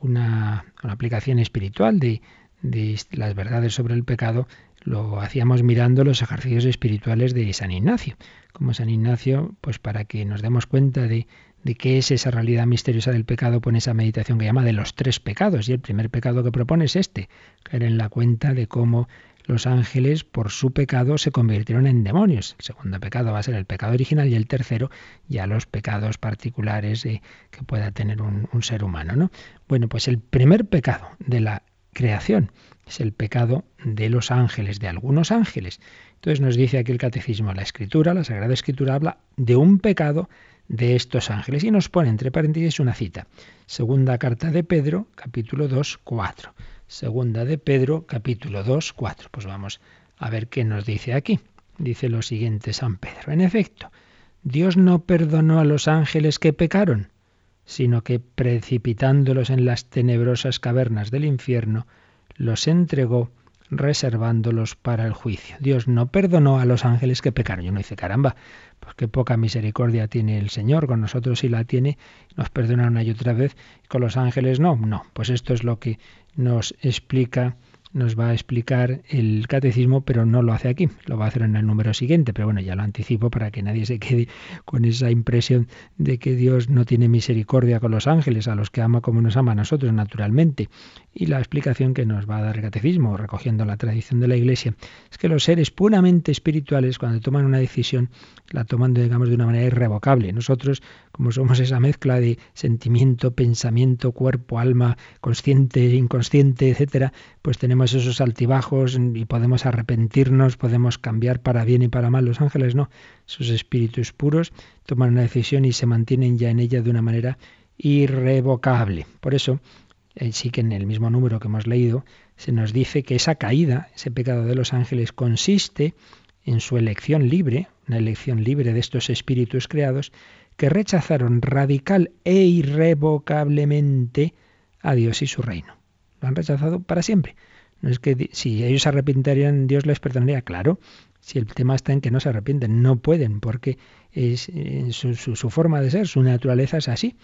una, una aplicación espiritual de, de las verdades sobre el pecado, lo hacíamos mirando los ejercicios espirituales de San Ignacio. Como San Ignacio, pues para que nos demos cuenta de, de qué es esa realidad misteriosa del pecado, pone esa meditación que llama de los tres pecados. Y el primer pecado que propone es este, caer en la cuenta de cómo los ángeles por su pecado se convirtieron en demonios. El segundo pecado va a ser el pecado original y el tercero ya los pecados particulares que pueda tener un, un ser humano. ¿no? Bueno, pues el primer pecado de la creación es el pecado de los ángeles, de algunos ángeles. Entonces nos dice aquí el catecismo, la escritura, la Sagrada Escritura habla de un pecado de estos ángeles y nos pone entre paréntesis una cita. Segunda carta de Pedro, capítulo 2, 4. Segunda de Pedro, capítulo 2, 4. Pues vamos a ver qué nos dice aquí. Dice lo siguiente San Pedro. En efecto, Dios no perdonó a los ángeles que pecaron, sino que precipitándolos en las tenebrosas cavernas del infierno, los entregó reservándolos para el juicio. Dios no perdonó a los ángeles que pecaron. Yo no dice, caramba, pues qué poca misericordia tiene el Señor, con nosotros sí la tiene, nos perdona una y otra vez, con los ángeles no, no. Pues esto es lo que nos explica nos va a explicar el catecismo, pero no lo hace aquí, lo va a hacer en el número siguiente, pero bueno, ya lo anticipo para que nadie se quede con esa impresión de que Dios no tiene misericordia con los ángeles, a los que ama como nos ama a nosotros, naturalmente. Y la explicación que nos va a dar el catecismo, recogiendo la tradición de la Iglesia, es que los seres puramente espirituales, cuando toman una decisión, la toman, digamos, de una manera irrevocable. Nosotros, como somos esa mezcla de sentimiento, pensamiento, cuerpo, alma, consciente, inconsciente, etcétera, pues tenemos esos altibajos y podemos arrepentirnos, podemos cambiar para bien y para mal. Los ángeles no, sus espíritus puros toman una decisión y se mantienen ya en ella de una manera irrevocable. Por eso, eh, sí que en el mismo número que hemos leído, se nos dice que esa caída, ese pecado de los ángeles, consiste en su elección libre, una elección libre de estos espíritus creados, que rechazaron radical e irrevocablemente a Dios y su reino. Lo han rechazado para siempre. No es que si ellos se arrepintarían, Dios les perdonaría. Claro, si el tema está en que no se arrepienten, no pueden, porque es, su, su, forma de ser, su naturaleza es así.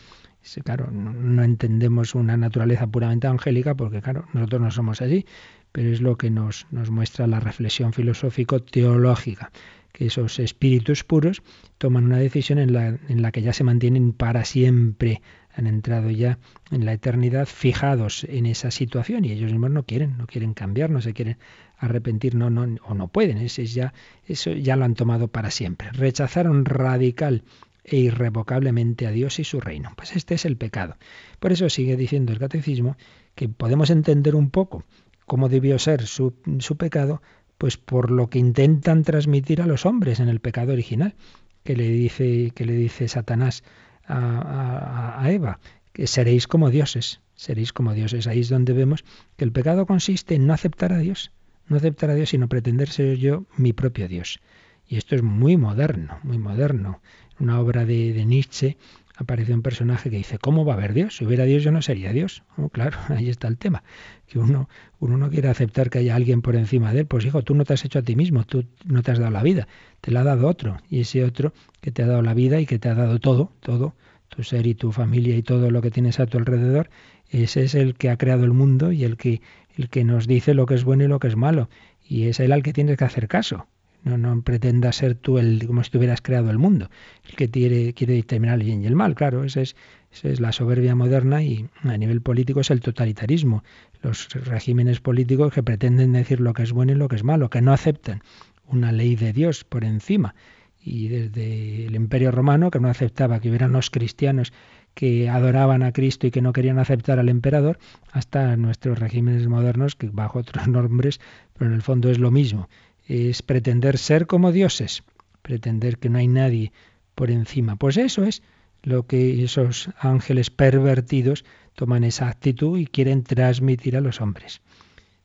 Claro, no entendemos una naturaleza puramente angélica, porque claro, nosotros no somos así, pero es lo que nos, nos muestra la reflexión filosófico-teológica que esos espíritus puros toman una decisión en la, en la que ya se mantienen para siempre, han entrado ya en la eternidad fijados en esa situación y ellos mismos no quieren, no quieren cambiar, no se quieren arrepentir, no, no, o no pueden, es ya, eso ya lo han tomado para siempre. Rechazaron radical e irrevocablemente a Dios y su reino. Pues este es el pecado. Por eso sigue diciendo el catecismo que podemos entender un poco cómo debió ser su, su pecado pues por lo que intentan transmitir a los hombres en el pecado original, que le dice, que le dice Satanás a, Eva, que seréis como dioses, seréis como dioses. Ahí es donde vemos que el pecado consiste en no aceptar a Dios, no aceptar a Dios, sino pretender ser yo mi propio Dios. Y esto es muy moderno, muy moderno. Una obra de, de Nietzsche aparece un personaje que dice, ¿cómo va a haber Dios? Si hubiera Dios yo no sería Dios. Oh, claro, ahí está el tema. Que uno, uno no quiere aceptar que haya alguien por encima de él. Pues hijo, tú no te has hecho a ti mismo, tú no te has dado la vida, te la ha dado otro. Y ese otro que te ha dado la vida y que te ha dado todo, todo, tu ser y tu familia y todo lo que tienes a tu alrededor, ese es el que ha creado el mundo y el que, el que nos dice lo que es bueno y lo que es malo. Y es él al que tienes que hacer caso. No, no pretendas ser tú el como si tuvieras creado el mundo, el que quiere, quiere determinar el bien y el mal. Claro, esa es, esa es la soberbia moderna y a nivel político es el totalitarismo. Los regímenes políticos que pretenden decir lo que es bueno y lo que es malo, que no aceptan una ley de Dios por encima. Y desde el Imperio Romano, que no aceptaba que hubieran los cristianos que adoraban a Cristo y que no querían aceptar al emperador, hasta nuestros regímenes modernos, que bajo otros nombres, pero en el fondo es lo mismo es pretender ser como dioses, pretender que no hay nadie por encima. Pues eso es lo que esos ángeles pervertidos toman esa actitud y quieren transmitir a los hombres.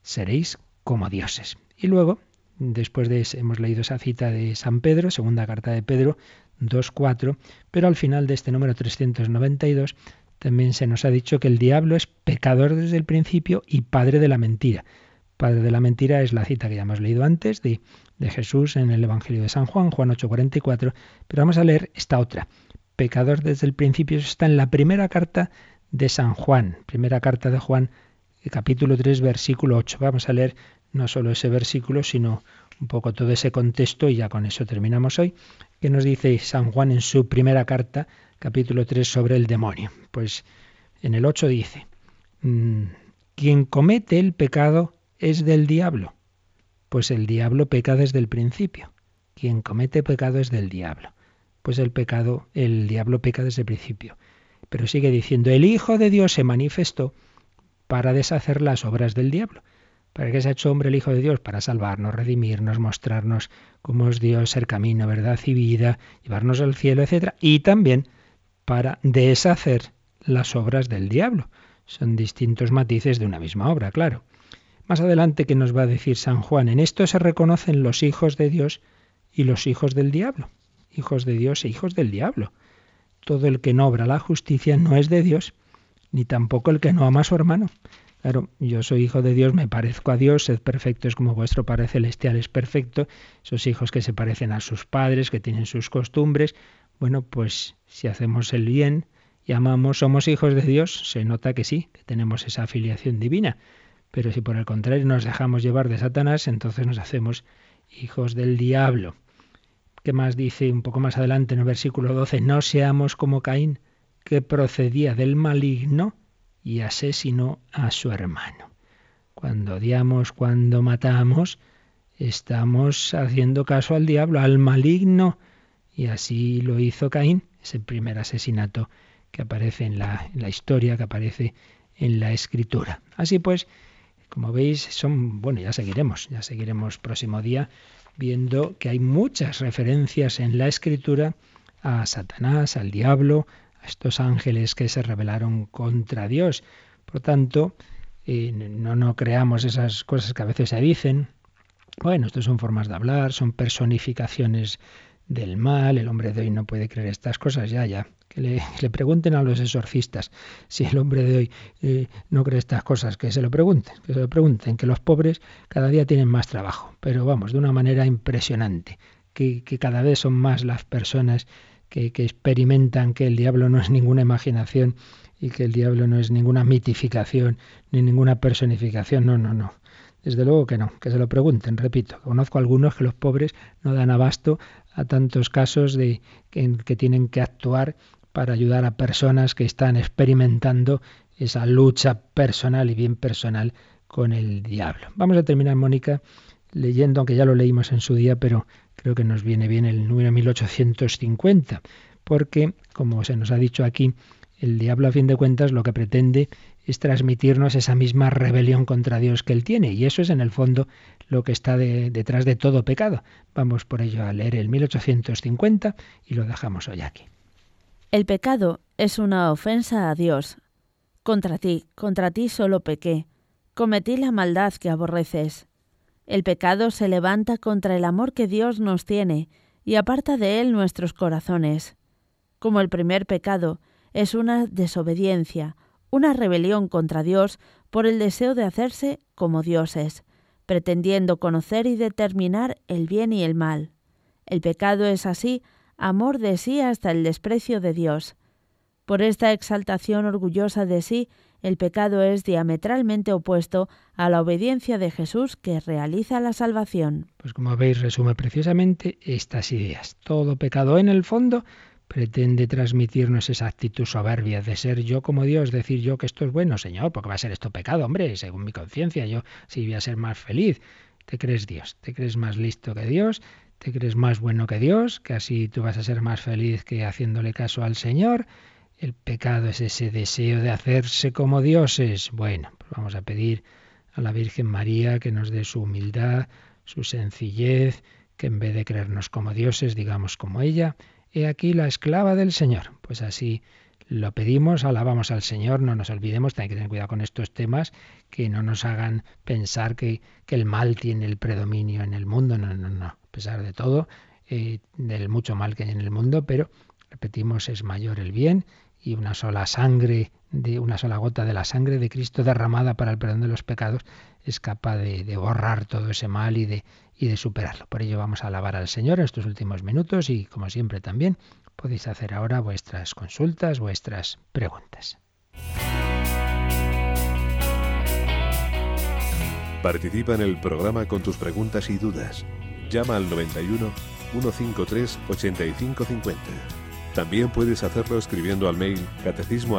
Seréis como dioses. Y luego después de hemos leído esa cita de San Pedro, segunda carta de Pedro 2.4, pero al final de este número 392 también se nos ha dicho que el diablo es pecador desde el principio y padre de la mentira. Padre de la mentira es la cita que ya hemos leído antes de, de Jesús en el Evangelio de San Juan, Juan 8:44, pero vamos a leer esta otra. Pecador desde el principio, está en la primera carta de San Juan, primera carta de Juan, capítulo 3, versículo 8. Vamos a leer no solo ese versículo, sino un poco todo ese contexto y ya con eso terminamos hoy, que nos dice San Juan en su primera carta, capítulo 3, sobre el demonio. Pues en el 8 dice, mm, quien comete el pecado es del diablo, pues el diablo peca desde el principio. Quien comete pecado es del diablo, pues el pecado, el diablo peca desde el principio. Pero sigue diciendo, el Hijo de Dios se manifestó para deshacer las obras del diablo. ¿Para qué se ha hecho hombre el Hijo de Dios? Para salvarnos, redimirnos, mostrarnos cómo es Dios, ser camino, verdad y vida, llevarnos al cielo, etc. Y también para deshacer las obras del diablo. Son distintos matices de una misma obra, claro. Más adelante, que nos va a decir San Juan? En esto se reconocen los hijos de Dios y los hijos del diablo. Hijos de Dios e hijos del diablo. Todo el que no obra la justicia no es de Dios, ni tampoco el que no ama a su hermano. Claro, yo soy hijo de Dios, me parezco a Dios, sed perfectos como vuestro Padre Celestial es perfecto, esos hijos que se parecen a sus padres, que tienen sus costumbres. Bueno, pues si hacemos el bien y amamos, somos hijos de Dios, se nota que sí, que tenemos esa afiliación divina. Pero si por el contrario nos dejamos llevar de Satanás, entonces nos hacemos hijos del diablo. ¿Qué más dice un poco más adelante en el versículo 12? No seamos como Caín, que procedía del maligno y asesinó a su hermano. Cuando odiamos, cuando matamos, estamos haciendo caso al diablo, al maligno, y así lo hizo Caín, ese primer asesinato que aparece en la, en la historia, que aparece en la escritura. Así pues, como veis, son, bueno, ya seguiremos, ya seguiremos próximo día viendo que hay muchas referencias en la escritura a Satanás, al diablo, estos ángeles que se rebelaron contra Dios. Por tanto, eh, no, no creamos esas cosas que a veces se dicen. Bueno, esto son formas de hablar, son personificaciones del mal, el hombre de hoy no puede creer estas cosas, ya, ya. Que le, pregunten a los exorcistas si el hombre de hoy eh, no cree estas cosas, que se lo pregunten, que se lo pregunten, que los pobres cada día tienen más trabajo, pero vamos, de una manera impresionante, que, que cada vez son más las personas que, experimentan que el diablo no es ninguna imaginación y que el diablo no es ninguna mitificación ni ninguna personificación. No, no, no. Desde luego que no, que se lo pregunten, repito. Conozco algunos que los pobres no dan abasto a tantos casos de que, que tienen que actuar para ayudar a personas que están experimentando esa lucha personal y bien personal con el diablo. Vamos a terminar, Mónica, leyendo, aunque ya lo leímos en su día, pero creo que nos viene bien el número 1850, porque, como se nos ha dicho aquí, el diablo a fin de cuentas lo que pretende es transmitirnos esa misma rebelión contra Dios que él tiene, y eso es en el fondo lo que está detrás de todo pecado. Vamos por ello a leer el 1850 y lo dejamos hoy aquí. El pecado es una ofensa a Dios. Contra ti, contra ti solo pequé, cometí la maldad que aborreces. El pecado se levanta contra el amor que Dios nos tiene y aparta de él nuestros corazones. Como el primer pecado es una desobediencia, una rebelión contra Dios por el deseo de hacerse como dioses, pretendiendo conocer y determinar el bien y el mal. El pecado es así amor de sí hasta el desprecio de Dios. Por esta exaltación orgullosa de sí el pecado es diametralmente opuesto a la obediencia de Jesús que realiza la salvación. Pues como veis, resume preciosamente estas ideas. Todo pecado en el fondo pretende transmitirnos esa actitud soberbia de ser yo como Dios, decir yo que esto es bueno, Señor, porque va a ser esto pecado, hombre, según mi conciencia, yo sí voy a ser más feliz. Te crees Dios, te crees más listo que Dios, te crees más bueno que Dios, que así tú vas a ser más feliz que haciéndole caso al Señor el pecado es ese deseo de hacerse como dioses. Bueno, pues vamos a pedir a la Virgen María que nos dé su humildad, su sencillez, que en vez de creernos como dioses, digamos como ella, he aquí la esclava del Señor. Pues así lo pedimos, alabamos al Señor, no nos olvidemos, hay que tener cuidado con estos temas, que no nos hagan pensar que, que el mal tiene el predominio en el mundo, no, no, no, a pesar de todo, eh, del mucho mal que hay en el mundo, pero repetimos, es mayor el bien y una sola sangre, de una sola gota de la sangre de Cristo derramada para el perdón de los pecados es capaz de, borrar todo ese mal y de, superarlo. Por ello vamos a alabar al Señor en estos últimos minutos y como siempre también podéis hacer ahora vuestras consultas, vuestras preguntas. Participa en el programa con tus preguntas y dudas. Llama al 91 153 8550. También puedes hacerlo escribiendo al mail catecismo.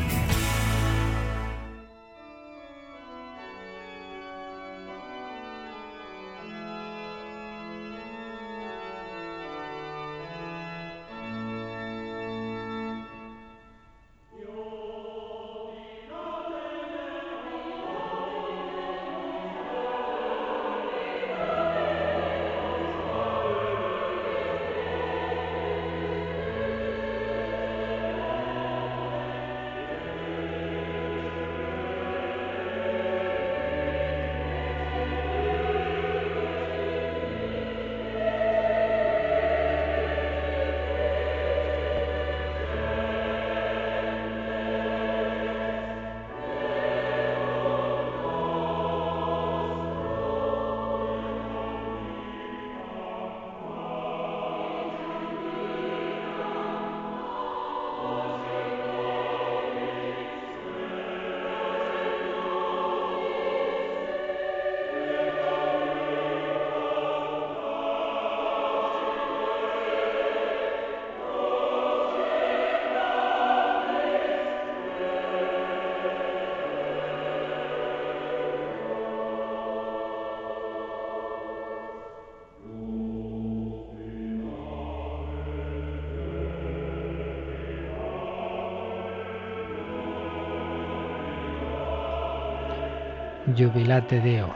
Jubilate Deo,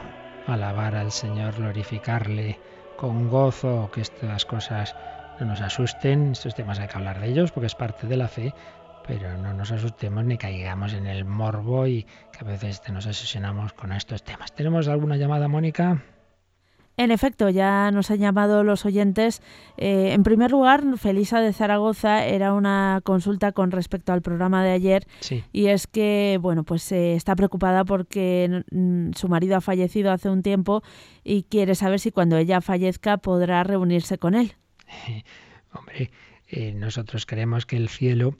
alabar al Señor, glorificarle con gozo, que estas cosas no nos asusten, estos temas hay que hablar de ellos porque es parte de la fe, pero no nos asustemos ni caigamos en el morbo y que a veces nos asesinamos con estos temas. ¿Tenemos alguna llamada, Mónica? En efecto, ya nos han llamado los oyentes. Eh, en primer lugar, Felisa de Zaragoza era una consulta con respecto al programa de ayer y es que, bueno, pues eh, está preocupada porque mm, su marido ha fallecido hace un tiempo y quiere saber si cuando ella fallezca podrá reunirse con él. Hombre, eh, nosotros creemos que el cielo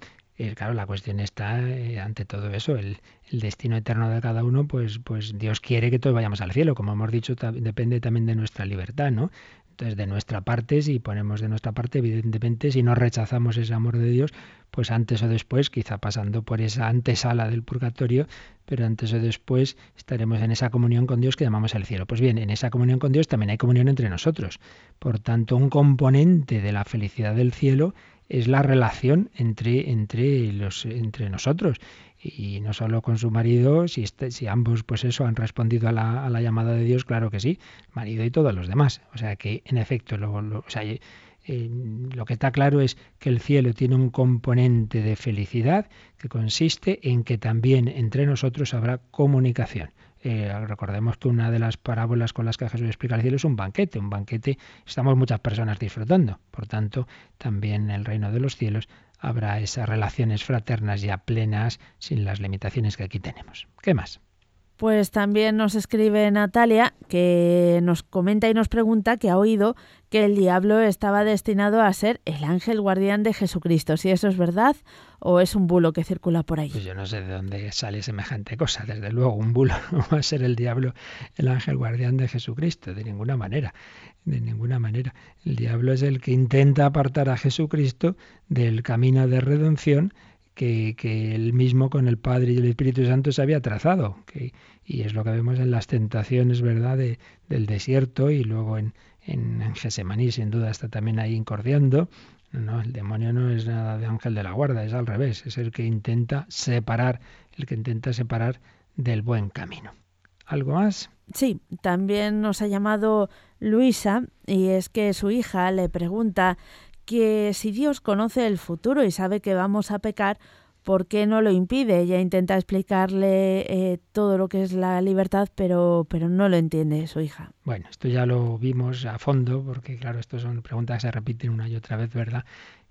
claro, la cuestión está eh, ante todo eso, el, destino eterno de cada uno, pues, pues Dios quiere que todos vayamos al cielo, como hemos dicho, depende también de nuestra libertad, ¿no? Entonces, de nuestra parte, si ponemos de nuestra parte, evidentemente, si no rechazamos ese amor de Dios, pues antes o después, quizá pasando por esa antesala del purgatorio, pero antes o después estaremos en esa comunión con Dios que llamamos el cielo. Pues bien, en esa comunión con Dios también hay comunión entre nosotros. Por tanto, un componente de la felicidad del cielo es la relación entre, entre, los, entre nosotros y no solo con su marido, si, este, si ambos pues eso han respondido a la, a la, llamada de Dios, claro que sí, marido y todos los demás. O sea que en efecto lo, lo, o sea, eh, lo que está claro es que el cielo tiene un componente de felicidad que consiste en que también entre nosotros habrá comunicación. Eh, recordemos que una de las parábolas con las que Jesús explica el cielo es un banquete. Un banquete estamos muchas personas disfrutando. Por tanto, también en el reino de los cielos habrá esas relaciones fraternas ya plenas sin las limitaciones que aquí tenemos. ¿Qué más? Pues también nos escribe Natalia que nos comenta y nos pregunta que ha oído que el diablo estaba destinado a ser el ángel guardián de Jesucristo. Si eso es verdad o es un bulo que circula por ahí. Pues yo no sé de dónde sale semejante cosa. Desde luego, un bulo va a ser el diablo el ángel guardián de Jesucristo, de ninguna manera. De ninguna manera. El diablo es el que intenta apartar a Jesucristo del camino de redención que, que él mismo con el Padre y el Espíritu Santo se había trazado. Y es lo que vemos en las tentaciones, ¿verdad?, de, del desierto y luego en, en, Gesemaní, sin duda, está también ahí incordiando. No, el demonio no es nada de ángel de la guarda, es al revés, es el que intenta separar, el que intenta separar del buen camino. ¿Algo más? Sí, también nos ha llamado Luisa y es que su hija le pregunta que si Dios conoce el futuro y sabe que vamos a pecar, ¿por qué no lo impide? Ella intenta explicarle eh, todo lo que es la libertad, pero, pero no lo entiende su hija. Bueno, esto ya lo vimos a fondo, porque claro, esto son preguntas que se repiten una y otra vez, ¿verdad?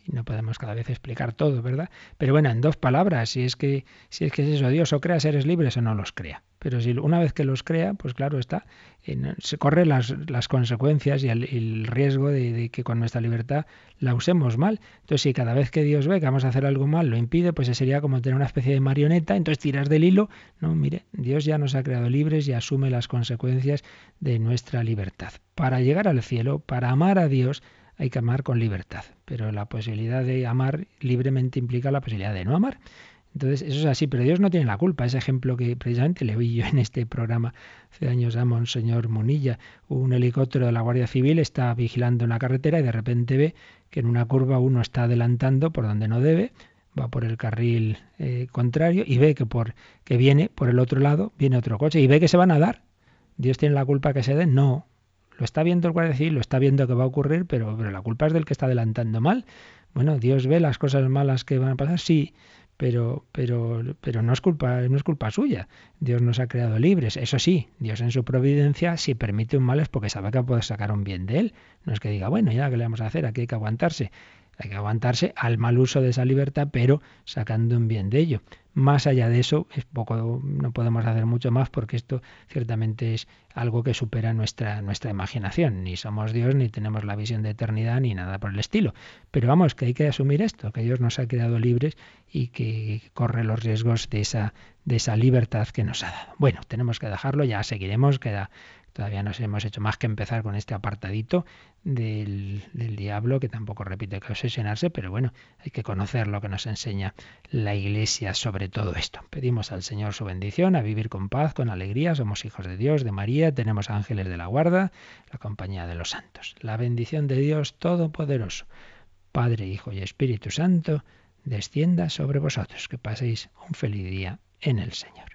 Y no podemos cada vez explicar todo, ¿verdad? Pero bueno, en dos palabras, si es que si es que es eso, Dios o crea seres libres o no los crea. Pero si una vez que los crea, pues claro está, se corren las, las consecuencias y el, riesgo de, que con nuestra libertad la usemos mal. Entonces, si cada vez que Dios ve que vamos a hacer algo mal lo impide, pues sería como tener una especie de marioneta, entonces tiras del hilo. No, mire, Dios ya nos ha creado libres y asume las consecuencias de nuestra libertad. Para llegar al cielo, para amar a Dios, hay que amar con libertad, pero la posibilidad de amar libremente implica la posibilidad de no amar. Entonces, eso es así, pero Dios no tiene la culpa. Ese ejemplo que precisamente le oí yo en este programa hace años a Monseñor Monilla, un helicóptero de la Guardia Civil está vigilando una carretera y de repente ve que en una curva uno está adelantando por donde no debe, va por el carril eh, contrario y ve que, por, que viene por el otro lado, viene otro coche y ve que se van a dar. ¿Dios tiene la culpa que se den? No, lo está viendo el guardia civil, lo está viendo que va a ocurrir, pero, pero la culpa es del que está adelantando mal. Bueno, Dios ve las cosas malas que van a pasar, sí, pero, pero, pero no es culpa, no es culpa suya. Dios nos ha creado libres. Eso sí, Dios en su providencia, si permite un mal es porque sabe que puede sacar un bien de él. No es que diga, bueno, ya, ¿qué le vamos a hacer? Aquí hay que aguantarse. Hay que aguantarse al mal uso de esa libertad, pero sacando un bien de ello. Más allá de eso, es poco, no podemos hacer mucho más porque esto ciertamente es algo que supera nuestra, nuestra imaginación. Ni somos Dios, ni tenemos la visión de eternidad, ni nada por el estilo. Pero vamos, que hay que asumir esto, que Dios nos ha creado libres y que corre los riesgos de esa, de esa libertad que nos ha dado. Bueno, tenemos que dejarlo, ya seguiremos, queda Todavía no hemos hecho más que empezar con este apartadito del, del, diablo, que tampoco repite que obsesionarse, pero bueno, hay que conocer lo que nos enseña la Iglesia sobre todo esto. Pedimos al Señor su bendición, a vivir con paz, con alegría, somos hijos de Dios, de María, tenemos ángeles de la guarda, la compañía de los santos. La bendición de Dios Todopoderoso, Padre, Hijo y Espíritu Santo, descienda sobre vosotros. Que paséis un feliz día en el Señor.